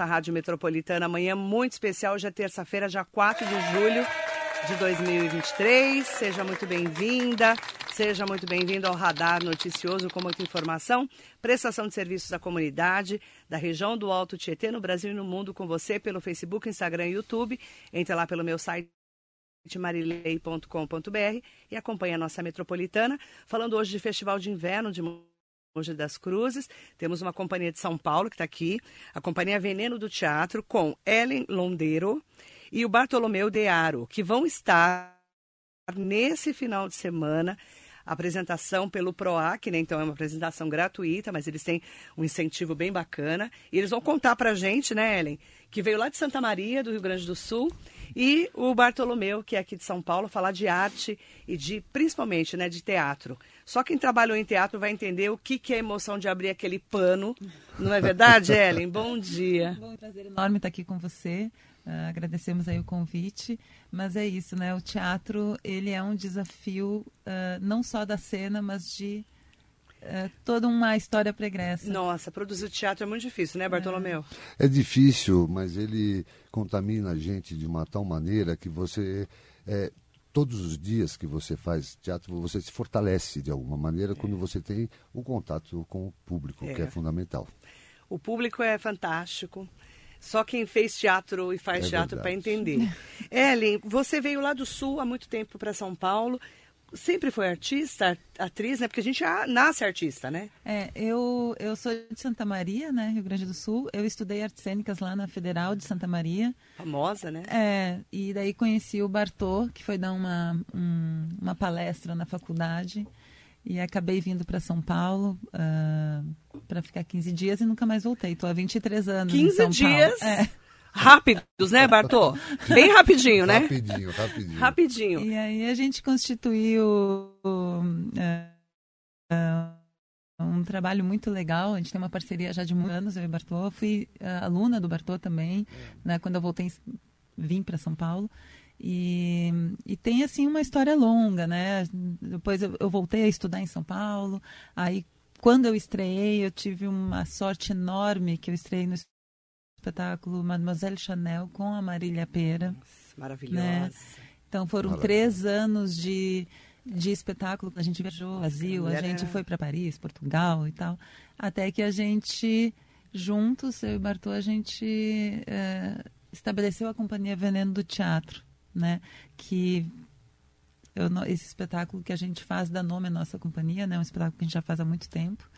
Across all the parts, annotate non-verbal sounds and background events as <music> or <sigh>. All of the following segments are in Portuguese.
Nossa Rádio Metropolitana, amanhã muito especial, hoje é terça-feira, dia 4 de julho de 2023. Seja muito bem-vinda, seja muito bem-vindo ao Radar Noticioso com muita informação, prestação de serviços à comunidade da região do Alto Tietê, no Brasil e no mundo, com você pelo Facebook, Instagram e YouTube. Entre lá pelo meu site marilei.com.br e acompanhe a nossa metropolitana, falando hoje de Festival de Inverno de Mogi das Cruzes. Temos uma companhia de São Paulo que está aqui, a Companhia Veneno do Teatro, com Ellen Londeiro e o Bartolomeu Dearo, que vão estar nesse final de semana apresentação pelo PROAC, né? Então é uma apresentação gratuita, mas eles têm um incentivo bem bacana. E eles vão contar pra gente, né, Ellen, que veio lá de Santa Maria, do Rio Grande do Sul, e o Bartolomeu, que é aqui de São Paulo, falar de arte e de, principalmente, né, de teatro. Só quem trabalhou em teatro vai entender o que, que é a emoção de abrir aquele pano. Não é verdade, <laughs> Ellen? Bom dia. Bom, prazer enorme estar aqui com você. Uh, agradecemos aí o convite, mas é isso, né? O teatro ele é um desafio uh, não só da cena, mas de uh, toda uma história pregressa. Nossa, produzir teatro é muito difícil, né, Bartolomeu? É. é difícil, mas ele contamina a gente de uma tal maneira que você é, todos os dias que você faz teatro, você se fortalece de alguma maneira é. quando você tem o contato com o público, é. que é fundamental. O público é fantástico. Só quem fez teatro e faz é teatro para entender. <laughs> Ellen, você veio lá do Sul há muito tempo para São Paulo. Sempre foi artista, atriz, né? Porque a gente nasce artista, né? É, eu, eu sou de Santa Maria, né? Rio Grande do Sul. Eu estudei artes cênicas lá na Federal de Santa Maria. Famosa, né? É, e daí conheci o Bartô, que foi dar uma, um, uma palestra na faculdade. E acabei vindo para São Paulo uh, ah, para ficar 15 dias e nunca mais voltei. Estou há 23 anos 15 em São dias? Paulo. É. Rápidos, né, Bartô? Bem rapidinho, né? Rapidinho, rapidinho. Rapidinho. E aí a gente constituiu uh, uh, um trabalho muito legal. A gente tem uma parceria já de muitos anos, eu e o Bartô. Eu fui aluna do Bartô também, né, quando eu voltei, vim para São Paulo. E, e, tem assim uma história longa, né? Depois eu, eu, voltei a estudar em São Paulo. Aí quando eu estreiei, eu tive uma sorte enorme que eu estreiei no espetáculo Mademoiselle Chanel com a Marília Pera. Maravilhosa. Né? Então foram três anos de, de espetáculo. A gente viajou ao Brasil, a gente foi para Paris, Portugal e tal. Até que a gente, juntos, eu e Bartô, a gente é, estabeleceu a Companhia Veneno do Teatro né? Que eu, esse espetáculo que a gente faz dá nome à nossa companhia, né? Um espetáculo que a gente já faz há muito tempo.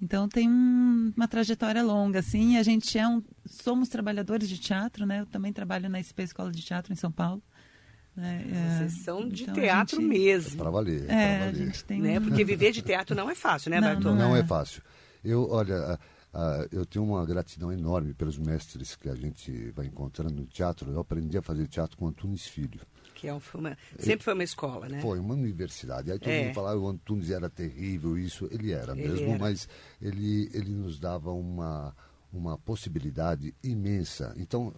Então tem um, uma trajetória longa, assim. A gente é um, somos trabalhadores de teatro, né? Eu também trabalho na SP Escola de Teatro em São Paulo. Né? É, Vocês são de então teatro gente, mesmo. Para valer. É, a gente tem né? Porque viver de teatro não é fácil, né? Não, não é. é fácil. Eu, olha, Uh, eu tenho uma gratidão enorme pelos mestres que a gente vai encontrando no teatro. Eu aprendi a fazer teatro com Antunes Filho. Que é um, uma, sempre foi uma escola, né? Foi uma universidade. Aí todo é. mundo falava que o Antunes era terrível, isso. Ele era ele mesmo, era. mas ele, ele nos dava uma, uma possibilidade imensa. Então,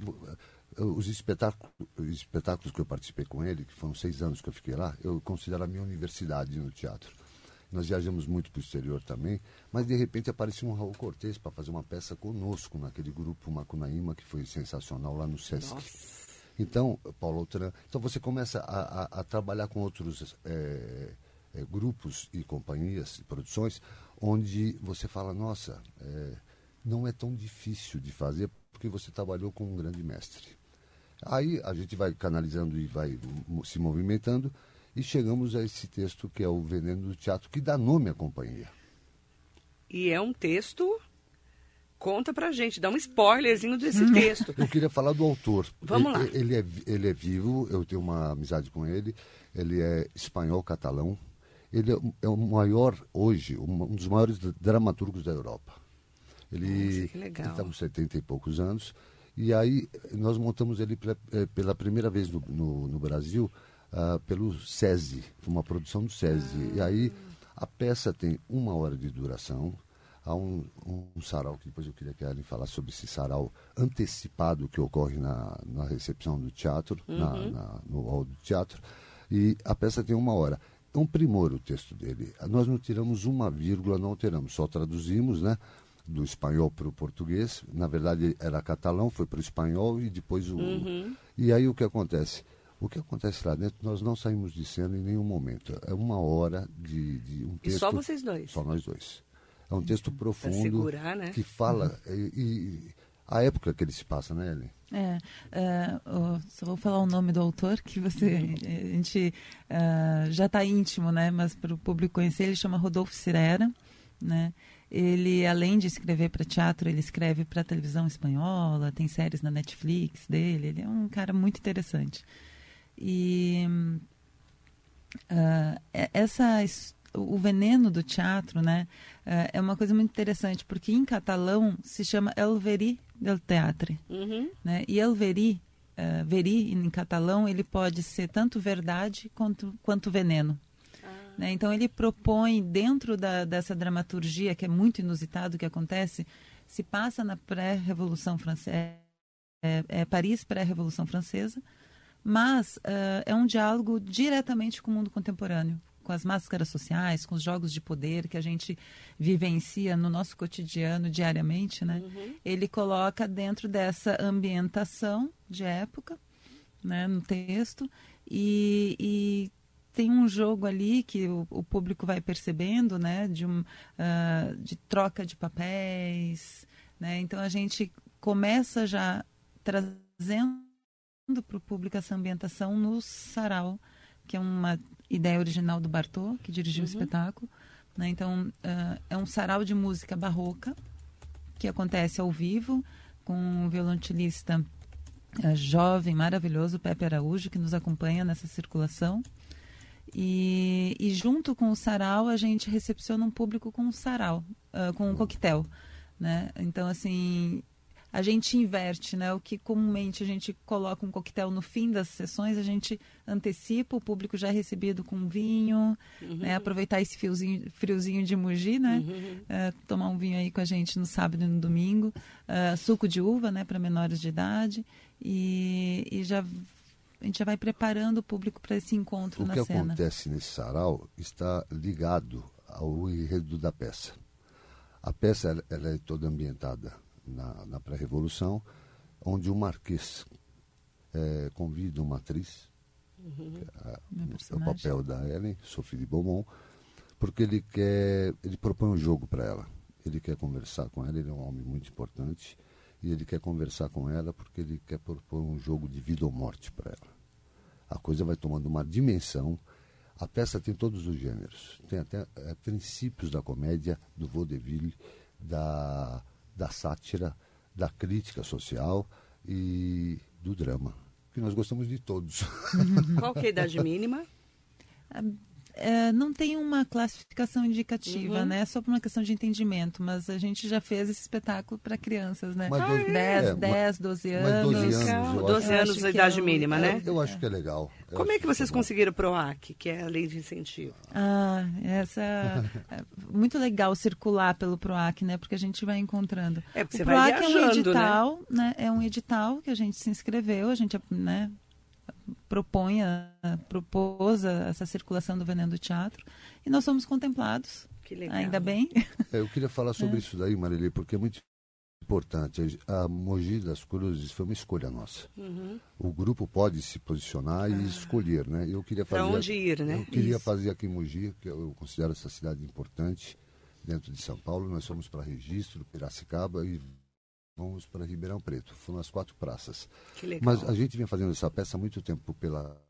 os espetáculos, os espetáculos que eu participei com ele, que foram seis anos que eu fiquei lá, eu considero a minha universidade no teatro. Nós viajamos muito para o exterior também, mas de repente apareceu um Raul Cortez para fazer uma peça conosco naquele grupo Macunaíma, que foi sensacional lá no Sesc. Nossa. Então, Paulo Outran, então você começa a, a, a trabalhar com outros é, é, grupos e companhias e produções, onde você fala, nossa, é, não é tão difícil de fazer, porque você trabalhou com um grande mestre. Aí a gente vai canalizando e vai se movimentando, e chegamos a esse texto que é o Veneno do Teatro, que dá nome à companhia. E é um texto. Conta pra gente, dá um spoilerzinho desse hum. texto. Eu queria falar do autor. Vamos ele, lá. Ele é, ele é vivo, eu tenho uma amizade com ele. Ele é espanhol-catalão. Ele é, é, o maior, hoje, um dos maiores dramaturgos da Europa. Ele está com 70 e poucos anos. E aí nós montamos ele pela, eh, pela primeira vez no, no, no Brasil uh, pelo SESI, uma produção do SESI. Ah. E aí a peça tem uma hora de duração. Há um, um, sarau, que depois eu queria que a Ellen falasse sobre esse sarau antecipado que ocorre na, na recepção do teatro, uhum. na, na, no hall do teatro. E a peça tem uma hora. É um primor o texto dele. Nós não tiramos uma vírgula, não alteramos, só traduzimos, né? do espanhol para o português. Na verdade, era catalão, foi para o espanhol e depois o. Uhum. E aí o que acontece? O que acontece lá dentro, nós não saímos de cena em nenhum momento. É uma hora de, de um texto. E só vocês dois? Só nós dois. É um texto profundo segurar, né? que fala. Uhum. E, e, a época que ele se passa, né, Ellen? É, uh, só vou falar o nome do autor, que você, <laughs> a gente uh, já está íntimo, né? Mas para o público conhecer, ele chama Rodolfo Cirera, né? Ele, além de escrever para teatro, ele escreve para televisão espanhola, tem séries na Netflix dele. Ele é um cara muito interessante. E uh, essa o veneno do teatro, né, uh, é uma coisa muito interessante porque em catalão se chama El veri del teatre, uhum. né? E El veri, uh, veri em catalão ele pode ser tanto verdade quanto quanto veneno. Né? Então ele propõe dentro da, dessa dramaturgia que é muito inusitado que acontece, se passa na pré-revolução francesa, é, é Paris pré-revolução francesa mas uh, é um diálogo diretamente com o mundo contemporâneo, com as máscaras sociais, com os jogos de poder que a gente vivencia no nosso cotidiano diariamente, né? Uhum. Ele coloca dentro dessa ambientação de época, né, no texto, e, e tem um jogo ali que o, o, público vai percebendo, né, de, um, uh, de troca de papéis, né? Então a gente começa já trazendo para o público essa ambientação no Sarau, que é uma ideia original do Bartô, que dirigiu uhum. o espetáculo. Né? Então, uh, é um sarau de música barroca, que acontece ao vivo, com um violoncelista uh, jovem, maravilhoso, Pepe Araújo, que nos acompanha nessa circulação. E, e, junto com o sarau, a gente recepciona um público com um sarau, uh, com um coquetel. Né? Então, assim, a gente inverte, né? O que comumente a gente coloca um coquetel no fim das sessões, a gente antecipa, o público já é recebido com vinho, uhum. né? Aproveitar esse fiozinho, friozinho de Mogi, né? Uhum. Uh, tomar um vinho aí com a gente no sábado e no domingo. Uh, suco de uva, né? Para menores de idade. E, e já a gente já vai preparando o público para esse encontro o na cena. O que acontece nesse sarau está ligado ao enredo da peça. A peça ela, ela é toda ambientada na, na pré-revolução, onde o Marquês é, convida uma atriz, uhum. é, é o papel da Ellen, Sophie de Beaumont, porque ele quer, ele propõe um jogo para ela. Ele quer conversar com ela, ele é um homem muito importante, e ele quer conversar com ela porque ele quer propor um jogo de vida ou morte para ela. A coisa vai tomando uma dimensão. A peça tem todos os gêneros. Tem até é, princípios da comédia, do vaudeville, da da sátira, da crítica social e do drama, que nós gostamos de todos. Qual que é a idade mínima? É, não tem uma classificação indicativa, uhum. né? É só por uma questão de entendimento, mas a gente já fez esse espetáculo para crianças, né? Mas 10, é, 10, 12 anos. Mas 12 anos, 12 anos a idade é mínima, é, né? Eu acho que é legal. Eu Como é que vocês que conseguiram o PROAC, que é a lei de incentivo? Ah, essa <laughs> é muito legal circular pelo PROAC, né? Porque a gente vai encontrando. É, porque o você PROAC vai viajando, é um edital, né? né? É um edital que a gente se inscreveu, a gente, né? Propõe, a, propôs essa circulação do veneno do teatro e nós somos contemplados. Ainda bem. É, eu queria falar sobre é. isso daí, Marilê, porque é muito importante. A Mogi das Cruzes foi uma escolha nossa. Uhum. O grupo pode se posicionar ah. e escolher, né? Eu queria fazer. Para onde ir, né? Eu queria isso. fazer aqui em Mogi, que eu considero essa cidade importante dentro de São Paulo. Nós fomos para Registro, Piracicaba e vamos para Ribeirão Preto. Foram as quatro praças. Que legal. Mas a gente vinha fazendo essa peça há muito tempo pela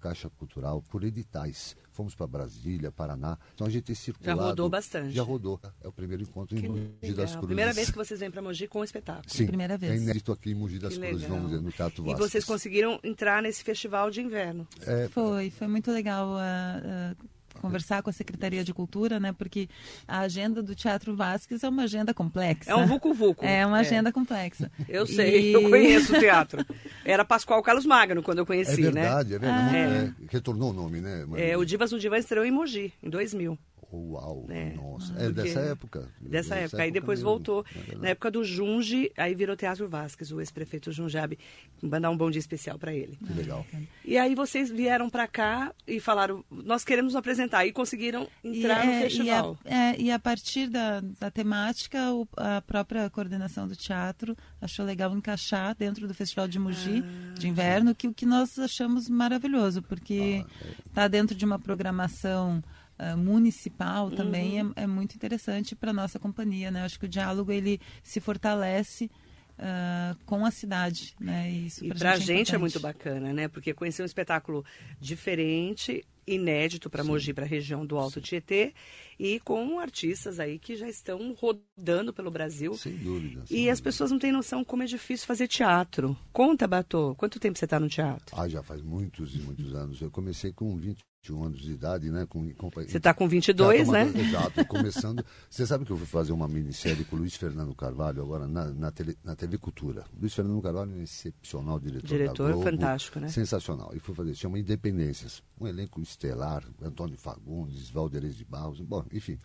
Caixa Cultural, por editais. Fomos para Brasília, Paraná. Então a gente tem circulado. Já rodou bastante. Já rodou. É o primeiro encontro que em Mogi das Cruzes. Primeira vez que vocês vêm para Mogi com o espetáculo. Sim, primeira vez. É inédito aqui em Mogi das que Cruzes, legal. vamos dizer, no Teatro Vasco. E vocês conseguiram entrar nesse festival de inverno. É... Foi, foi muito legal. Uh, uh conversar com a Secretaria de Cultura, né? Porque a agenda do Teatro Vasques é uma agenda complexa. É um vucu-vucu. É uma é. agenda complexa. Eu sei, e... eu conheço o <laughs> teatro. Era Pascoal Carlos Magno quando eu conheci, né? é verdade, né? É verdade, é. retornou o nome, né? É, o Divas no Divã estreou em Mogi, em 2000. Uau, é. nossa. É dessa época. Dessa, época. época. Aí depois mesmo. voltou. É na época do Junge, aí virou Teatro Vasques, o ex-prefeito Junjab. Mandar um bom dia especial para ele. Que legal. E aí vocês vieram para cá e falaram, nós queremos nos apresentar. E conseguiram entrar e, no é, festival. E a, é, e a partir da, da temática, o, a própria coordenação do teatro achou legal encaixar dentro do Festival de Mogi ah, de Inverno, que o que nós achamos maravilhoso, porque está ah, é. dentro de uma programação uh, municipal também uhum. é, é, muito interessante para nossa companhia, né? Acho que o diálogo ele se fortalece Uh, com a cidade, né? E, isso e para a gente, é, gente é muito bacana, né? Porque conhecer um espetáculo diferente, inédito para Mogi, para a região do Alto Tietê, e com artistas aí que já estão rodando pelo Brasil. Sem dúvida. Sem e dúvida. as pessoas não têm noção como é difícil fazer teatro. Conta, Batô, quanto tempo você está no teatro? Ah, já faz muitos e muitos anos. Eu comecei com 20 21 anos de idade, né? Com, com, Você está com 22, né? Exato, <laughs> começando. Você sabe que eu fui fazer uma minissérie com o Luiz Fernando Carvalho agora na, na, tele, na TV Cultura. Luiz Fernando Carvalho é um excepcional diretor. Diretor Globo, fantástico, né? Sensacional. E fui fazer, chama Independências. Um elenco estelar, Antônio Fagundes, Valderez de Barros, bom, enfim.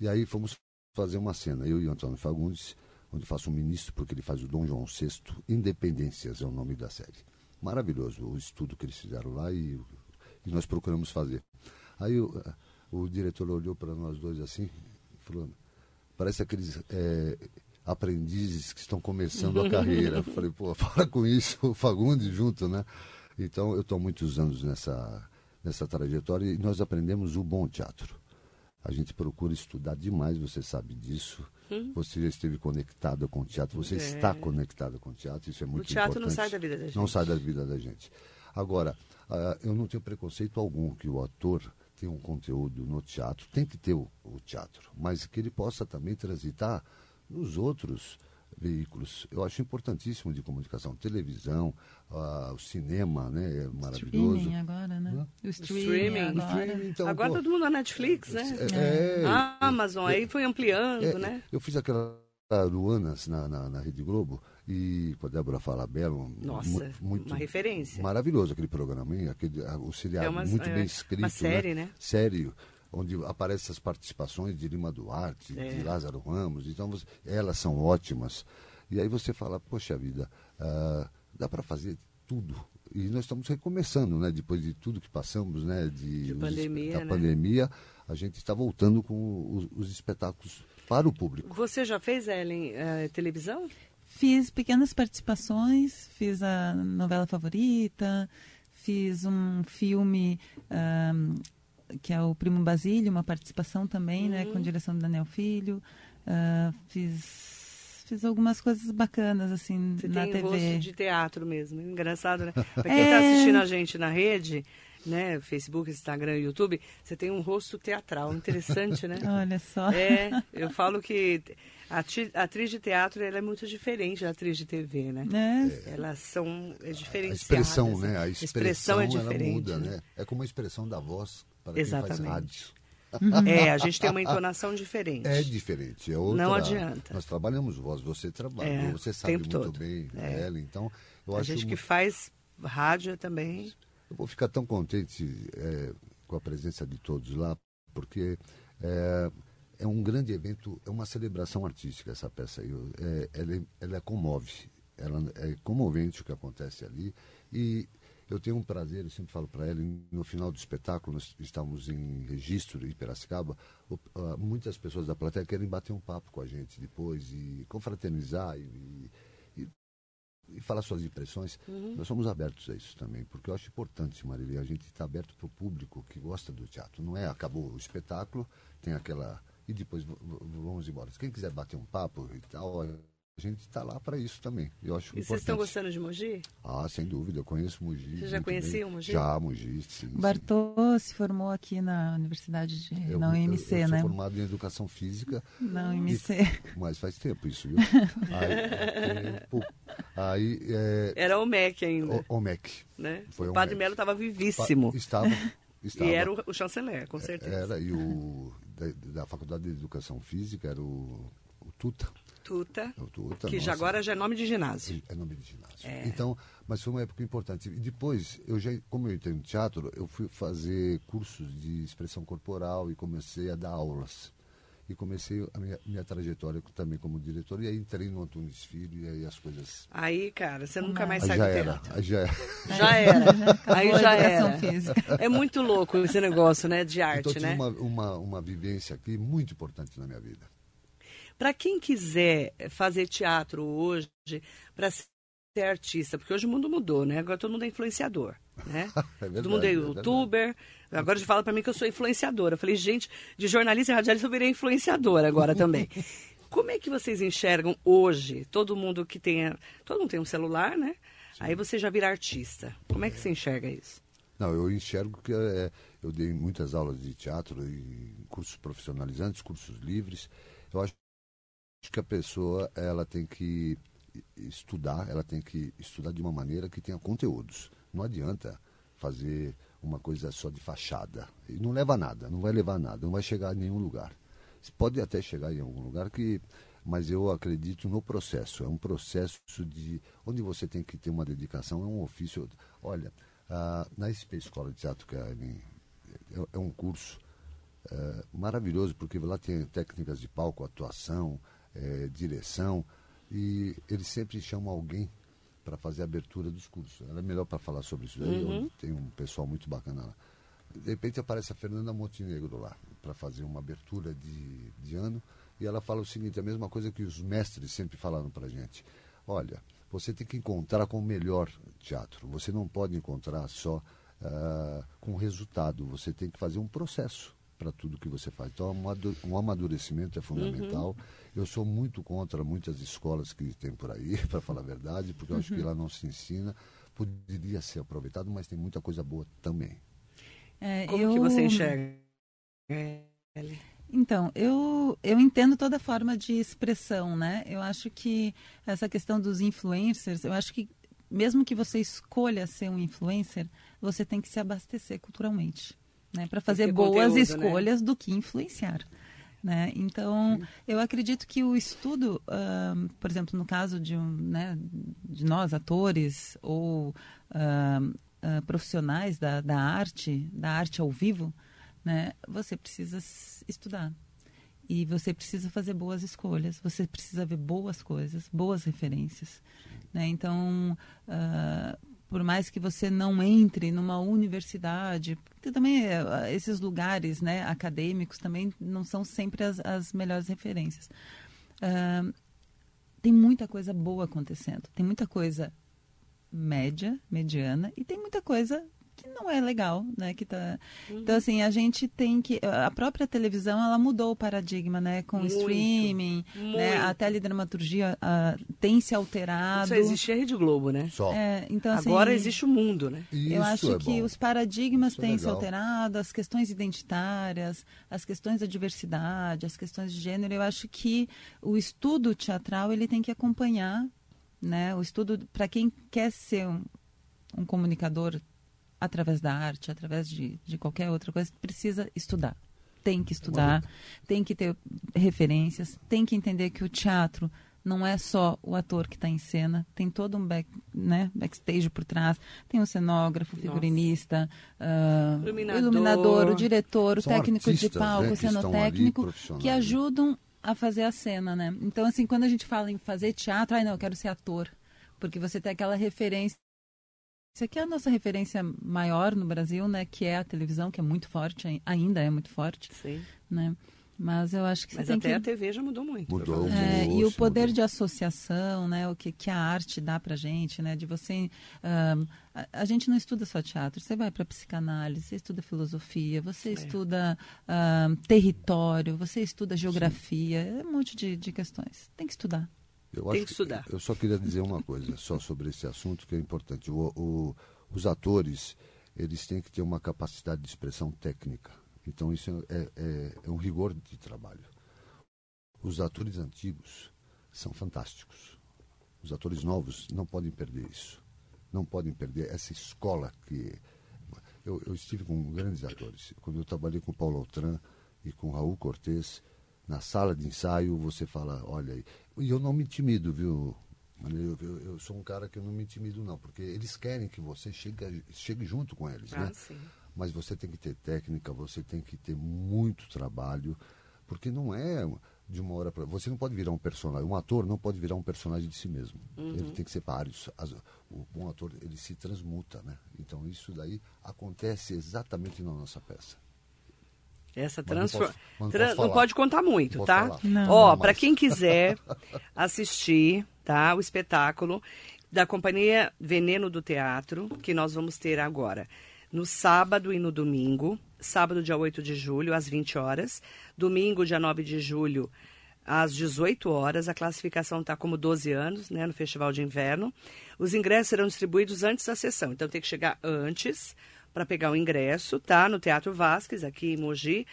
E aí fomos fazer uma cena, eu e Antônio Fagundes, onde faço um ministro, porque ele faz o Dom João VI. Independências é o nome da série. Maravilhoso o estudo que eles fizeram lá e que nós procuramos fazer. Aí o, o diretor olhou para nós dois assim, falou, parece aqueles é, aprendizes que estão começando a <laughs> carreira. Falei, pô, fala com isso, o Fagundes junto, né? Então, eu estou muitos anos nessa, nessa trajetória e nós aprendemos o bom teatro. A gente procura estudar demais, você sabe disso. Hum. Você já esteve conectado com o teatro, você é. está conectado com o teatro, isso é muito importante. O teatro importante. não sai da vida da gente. Não sai da vida da gente. Agora, uh, eu não tenho preconceito algum que o ator tenha um conteúdo no teatro, tem que ter o, o teatro, mas que ele possa também transitar nos outros veículos. Eu acho importantíssimo de comunicação, televisão, uh, o cinema, né, é maravilhoso. Streaming agora, né? O streaming, streaming agora. Streaming, então, agora pô, todo mundo na Netflix, né? É, é, a Amazon, é, aí foi ampliando, é, né? Eu fiz aquela Luanas na, na, na Rede Globo e com a Débora Falabella. Nossa, muito, uma referência. Maravilhoso aquele programa, hein? Aquele, o seriado é uma, muito é, bem escrito. Uma série, né? né? Sério. Onde aparecem as participações de Lima Duarte, é. de Lázaro Ramos. Então, você, elas são ótimas. E aí você fala, poxa vida, uh, dá para fazer tudo. E nós estamos recomeçando, né? Depois de tudo que passamos, né? De, de pandemia, da né? pandemia, a gente está voltando com os, os espetáculos para o público. Você já fez, Ellen, uh, televisão? Fiz pequenas participações, fiz a novela favorita, fiz um filme um, que é o Primo Basílio, uma participação também, uhum. né, com uhum. direção do Daniel Filho. Uh, fiz, fiz algumas coisas bacanas, assim, Você na tem TV. rosto de teatro mesmo, engraçado, né? Pra quem está é... assistindo a gente na rede, né, Facebook, Instagram, YouTube, você tem um rosto teatral, interessante, né? <laughs> Olha só. É, eu falo que a atriz de teatro ela é muito diferente da atriz de TV, né? É. Elas são é diferenciadas. A expressão, né? A expressão, a expressão é diferente. muda, né? É como a expressão da voz para Exatamente. quem faz rádio. É, a gente tem uma entonação diferente. É diferente. É outra, Não adianta. Nós trabalhamos voz, você trabalha, é, você sabe muito todo. bem, é. ela, então eu a acho gente que faz rádio também. Eu vou ficar tão contente é, com a presença de todos lá, porque é, é um grande evento, é uma celebração artística essa peça aí. É, ela, ela comove, ela é comovente o que acontece ali. E eu tenho um prazer, eu sempre falo para ela, no final do espetáculo, nós estamos em registro em Piracicaba, muitas pessoas da plateia querem bater um papo com a gente depois e confraternizar e, e, falar suas impressões. Uhum. Nós somos abertos a isso também, porque eu acho importante, Marília, a gente está aberto para o público que gosta do teatro. Não é acabou o espetáculo, tem aquela e depois vamos embora. Se quem quiser bater um papo e tal, a gente está lá para isso também. Eu acho e importante. vocês estão gostando de Mogi? Ah, sem dúvida, eu conheço Mogi. Você já conhecia o Mogi? Já, Mogi, sim. Bartô sim. se formou aqui na Universidade de... Eu, na UMC, eu, eu né? sou formado em Educação Física. Na UMC. E, mas faz tempo isso, viu? <laughs> aí, aí é, Era o MEC ainda. O, o MEC. Né? Foi o Padre Melo estava vivíssimo. <laughs> Pa, estava, estava. E era o, o chanceler, com certeza. Era, e o da, da Faculdade de Educação Física era o, o Tuta. Tuta, o Tuta que nossa, já agora já é nome de ginásio. É nome de ginásio. É. Então, mas foi uma época importante. E depois, eu já, como eu entrei no teatro, eu fui fazer cursos de expressão corporal e comecei a dar aulas. E comecei a minha, minha trajetória também como diretor. E aí entrei no Antunes Filho e aí as coisas... Aí, cara, você nunca mais sai já do era, teatro. aí já era. Já era. Aí já era. física. É muito louco esse negócio, né, de arte, Então, eu tive né? uma, uma, uma vivência aqui muito importante na minha vida. Para quem quiser fazer teatro hoje, para ser artista, porque hoje o mundo mudou, né? Agora todo mundo é influenciador, né? <laughs> É verdade, todo mundo é é youtuber. agora a gente fala para mim que eu sou influenciadora. Eu falei, gente, de jornalista e radialista eu virei influenciadora agora <laughs> também. Como é que vocês enxergam hoje, todo mundo que tenha, todo mundo tem um celular, né? Aí você já vira artista. Como é que você enxerga isso? Não, eu enxergo que é, eu dei muitas aulas de teatro e cursos profissionalizantes, cursos livres. Eu acho que a pessoa ela tem que estudar, ela tem que estudar de uma maneira que tenha conteúdos. Não adianta fazer uma coisa só de fachada. E não leva a nada, não vai levar a nada, não vai chegar a nenhum lugar. Você pode até chegar em algum lugar que mas eu acredito no processo. É um processo de onde você tem que ter uma dedicação, é um ofício. Olha, na SP Escola de Teatro, que é, é- é um curso é, maravilhoso, porque lá tem técnicas de palco, atuação, é, direção, e eles sempre chamam alguém para fazer a abertura dos cursos. Ela é melhor para falar sobre isso onde tem um pessoal muito bacana lá. De repente aparece a Fernanda Montenegro lá, para fazer uma abertura de, de ano, e ela fala o seguinte, a mesma coisa que os mestres sempre falaram para gente. Olha, você tem que encontrar com o melhor teatro. Você não pode encontrar só ah, com resultado. Você tem que fazer um processo para tudo que você faz. Então, um amadurecimento é fundamental. Eu sou muito contra muitas escolas que tem por aí, <laughs> para falar a verdade, porque eu acho que lá não se ensina. Poderia ser aproveitado, mas tem muita coisa boa também. É, Como eu... que você enxerga? Então, eu, eu entendo toda forma de expressão, né? Eu acho que essa questão dos influencers, eu acho que mesmo que você escolha ser um influencer, você tem que se abastecer culturalmente, né? Para fazer boas conteúdo, né? escolhas do que influenciar. Né? Então, eu acredito que o estudo, ahn, por exemplo, no caso de, um, né, de nós, atores ou ahn, ah, profissionais da, da arte, da arte ao vivo, né, você precisa estudar. E você precisa fazer boas escolhas, você precisa ver boas coisas, boas referências. Né? Então, ah, por mais que você não entre numa universidade, porque também eh, esses lugares né, acadêmicos também não são sempre as, as melhores referências. Ah, tem muita coisa boa acontecendo, tem muita coisa média, mediana, e tem muita coisa que não é legal, né? Que tá... Então, assim, a gente tem que... A própria televisão, ela mudou o paradigma, né? Com o Muito, streaming, né? muito. A teledramaturgia ah, tem se alterado. Só existia a Rede Globo, né? Só. É, então, assim, Agora existe o mundo, né? Isso eu acho é que bom. os paradigmas Isso é têm se legal. alterado, as questões identitárias, as questões da diversidade, as questões de gênero. Eu acho que o estudo teatral ele tem que acompanhar, né? O estudo para quem quer ser um, um comunicador através da arte, através de, de qualquer outra coisa, precisa estudar. Tem que estudar, tem que ter referências, tem que entender que o teatro não é só o ator que está em cena, tem todo um back, né, backstage por trás, tem o cenógrafo, o Nossa. figurinista, ah, Iluminador. o iluminador, o diretor, o São técnico de artistas, palco, né, o ali cenotécnico, que né? ajudam a fazer a cena, né? Então, assim, quando a gente fala em fazer teatro, ai não, eu quero ser ator, porque você tem aquela referência isso aqui é a nossa referência maior no Brasil, né? Que é a televisão, que é muito forte, ai- ainda é muito forte, Sim. né? Mas eu acho que Mas tem até que... a TV já mudou muito. Mudou. É, mudou, e o poder mudou. de associação, né, o que, que a arte dá pra gente, né, de você, ahn, a, a gente não estuda só teatro, você vai para psicanálise, você estuda filosofia, você estuda território, você estuda geografia, é um monte de, de questões. Tem que estudar. Eu Tem acho que estudar. Eu só queria dizer uma coisa só sobre esse assunto que é importante. O- o- os atores, eles têm que ter uma capacidade de expressão técnica. Então isso é, é- é um rigor de trabalho. Os atores antigos são fantásticos. Os atores novos não podem perder isso. Não podem perder essa escola que eu, eu estive com grandes atores. Quando eu trabalhei com Paulo Altran e com Raul Cortez, na sala de ensaio você fala, olha, aí, E eu não me intimido, viu? Eu, eu, eu, sou um cara que eu não me intimido, não, porque eles querem que você chegue, chegue junto com eles, ah, né? Sim. Mas você tem que ter técnica, você tem que ter muito trabalho, porque não é de uma hora para Você não pode virar um personagem. Um ator não pode virar um personagem de si mesmo. Uhum. Ele tem que ser vários. As, o bom ator, ele se transmuta, né? Então, isso daí acontece exatamente na nossa peça. Essa transformação. Não, Trans... não, pode contar muito, tá? Não. Ó, para quem <laughs> quiser assistir, tá? O espetáculo da companhia Veneno do Teatro, que nós vamos ter agora no sábado e no domingo. Sábado, dia 8 de julho, às 20 horas. Domingo, dia 9 de julho, às 18 horas. A classificação está como 12 anos, né, no Festival de Inverno. Os ingressos serão distribuídos antes da sessão, então tem que chegar antes para pegar o ingresso, tá? No Teatro Vasques, aqui em Mogi,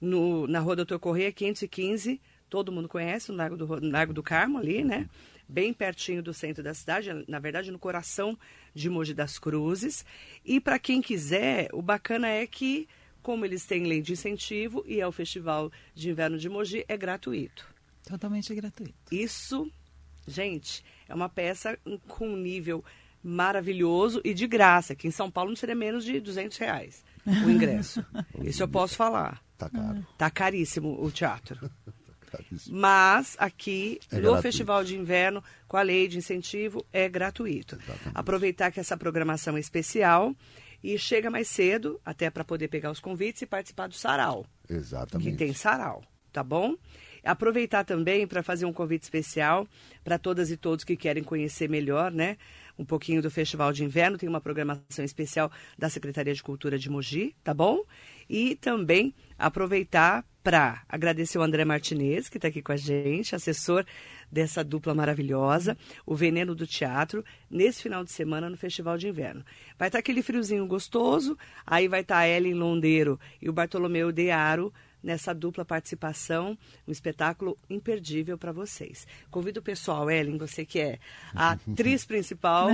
no, na Rua Doutor Correia, 515. Todo mundo conhece, no Lago do, Lago do Carmo, ali, né? Bem pertinho do centro da cidade, na verdade, no coração de Mogi das Cruzes. E para quem quiser, o bacana é que, como eles têm lei de incentivo e é o Festival de Inverno de Mogi, é gratuito. Totalmente gratuito. Isso, gente, é uma peça com nível maravilhoso e de graça, que em São Paulo não seria menos de 200 reais o ingresso. <laughs> Isso eu posso falar. Tá caro. Tá caríssimo o teatro. <laughs> Mas aqui é no gratuito. Festival de Inverno, com a lei de incentivo, é gratuito. Exatamente. Aproveitar que essa programação é especial e chega mais cedo, até para poder pegar os convites e participar do sarau. Exatamente. Que tem sarau, tá bom? Aproveitar também para fazer um convite especial para todas e todos que querem conhecer melhor, né? Um pouquinho do Festival de Inverno, tem uma programação especial da Secretaria de Cultura de Mogi, tá bom? E também aproveitar para agradecer o André Martinez, que está aqui com a gente, assessor dessa dupla maravilhosa, o Veneno do Teatro, nesse final de semana no Festival de Inverno. Vai estar tá aquele friozinho gostoso, aí vai estar tá a Ellen Londeiro e o Bartolomeu Dearo nessa dupla participação, um espetáculo imperdível para vocês. Convido o pessoal, Ellen, você que é a <laughs> atriz principal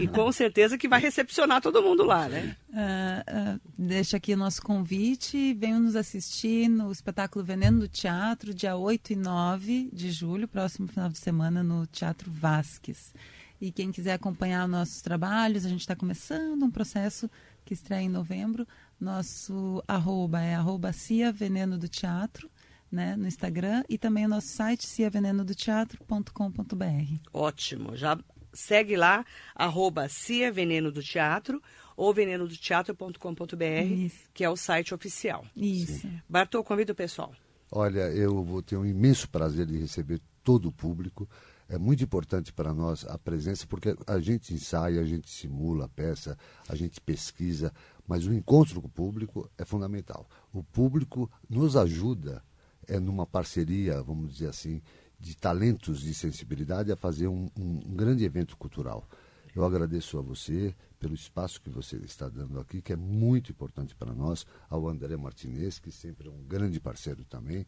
e com certeza que vai recepcionar todo mundo lá, né? Uh, uh, deixa aqui o nosso convite, venham nos assistir no espetáculo Veneno do Teatro, dia 8 e 9 de julho, próximo final de semana, no Teatro Vasques. E quem quiser acompanhar nossos trabalhos, a gente está começando um processo que estreia em novembro. Nosso arroba é arroba Cia Veneno do Teatro, né, no Instagram, e também o nosso site ciavenenodoteatro.com.br. Ótimo, já segue lá, arroba Cia Veneno do Teatro ou venenodoteatro.com.br, que é o site oficial. Isso. Bartô, convida o pessoal. Olha, eu vou ter um imenso prazer de receber todo o público. É muito importante para nós a presença, porque a gente ensaia, a gente simula a peça, a gente pesquisa, mas o encontro com o público é fundamental. O público nos ajuda, é numa parceria, vamos dizer assim, de talentos de sensibilidade a fazer um, um, um grande evento cultural. Eu agradeço a você pelo espaço que você está dando aqui, que é muito importante para nós, ao André Martinez, que sempre é um grande parceiro também,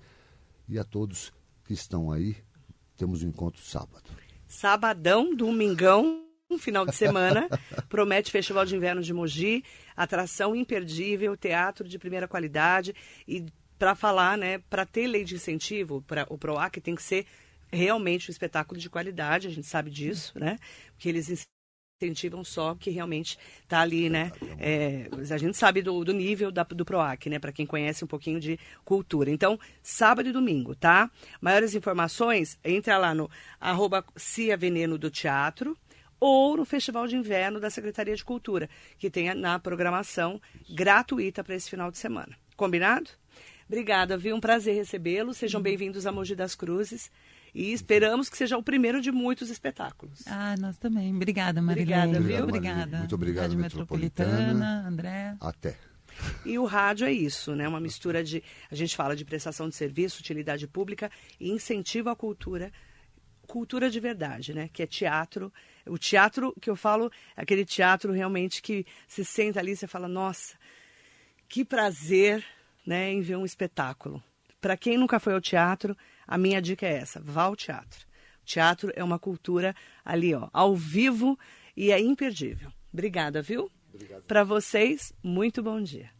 e a todos que estão aí. Temos um encontro sábado. Sabadão, domingão, um final de semana. <laughs> Promete Festival de Inverno de Mogi, atração imperdível, teatro de primeira qualidade. E para falar, né, para ter lei de incentivo, para o PROAC tem que ser realmente um espetáculo de qualidade, a gente sabe disso, né? Porque eles incentivam só que realmente está ali, né? É, a gente sabe do, do nível da, do PROAC, né? Para quem conhece um pouquinho de cultura. Então, sábado e domingo, tá? Maiores informações, entra lá no arroba Cia Veneno do Teatro, ou no Festival de Inverno da Secretaria de Cultura, que tem na programação gratuita para esse final de semana. Combinado? Obrigada, viu? Um prazer recebê-los. Sejam bem-vindos a Mogi das Cruzes. E esperamos que seja o primeiro de muitos espetáculos. Ah, nós também. Obrigada, Marilene. Obrigada, viu? Obrigada. Muito obrigado, Rádio Metropolitana, Metropolitana, André. Até. E o rádio é isso, né? Uma mistura de. A gente fala de prestação de serviço, utilidade pública e incentivo à cultura cultura de verdade, né? Que é teatro. O teatro que eu falo, é aquele teatro realmente que se senta ali e você fala, nossa, que prazer, né, em ver um espetáculo. Para quem nunca foi ao teatro, a minha dica é essa: vá ao teatro. O teatro é uma cultura ali, ó, ao vivo e é imperdível. Obrigada, viu? Para vocês, muito bom dia.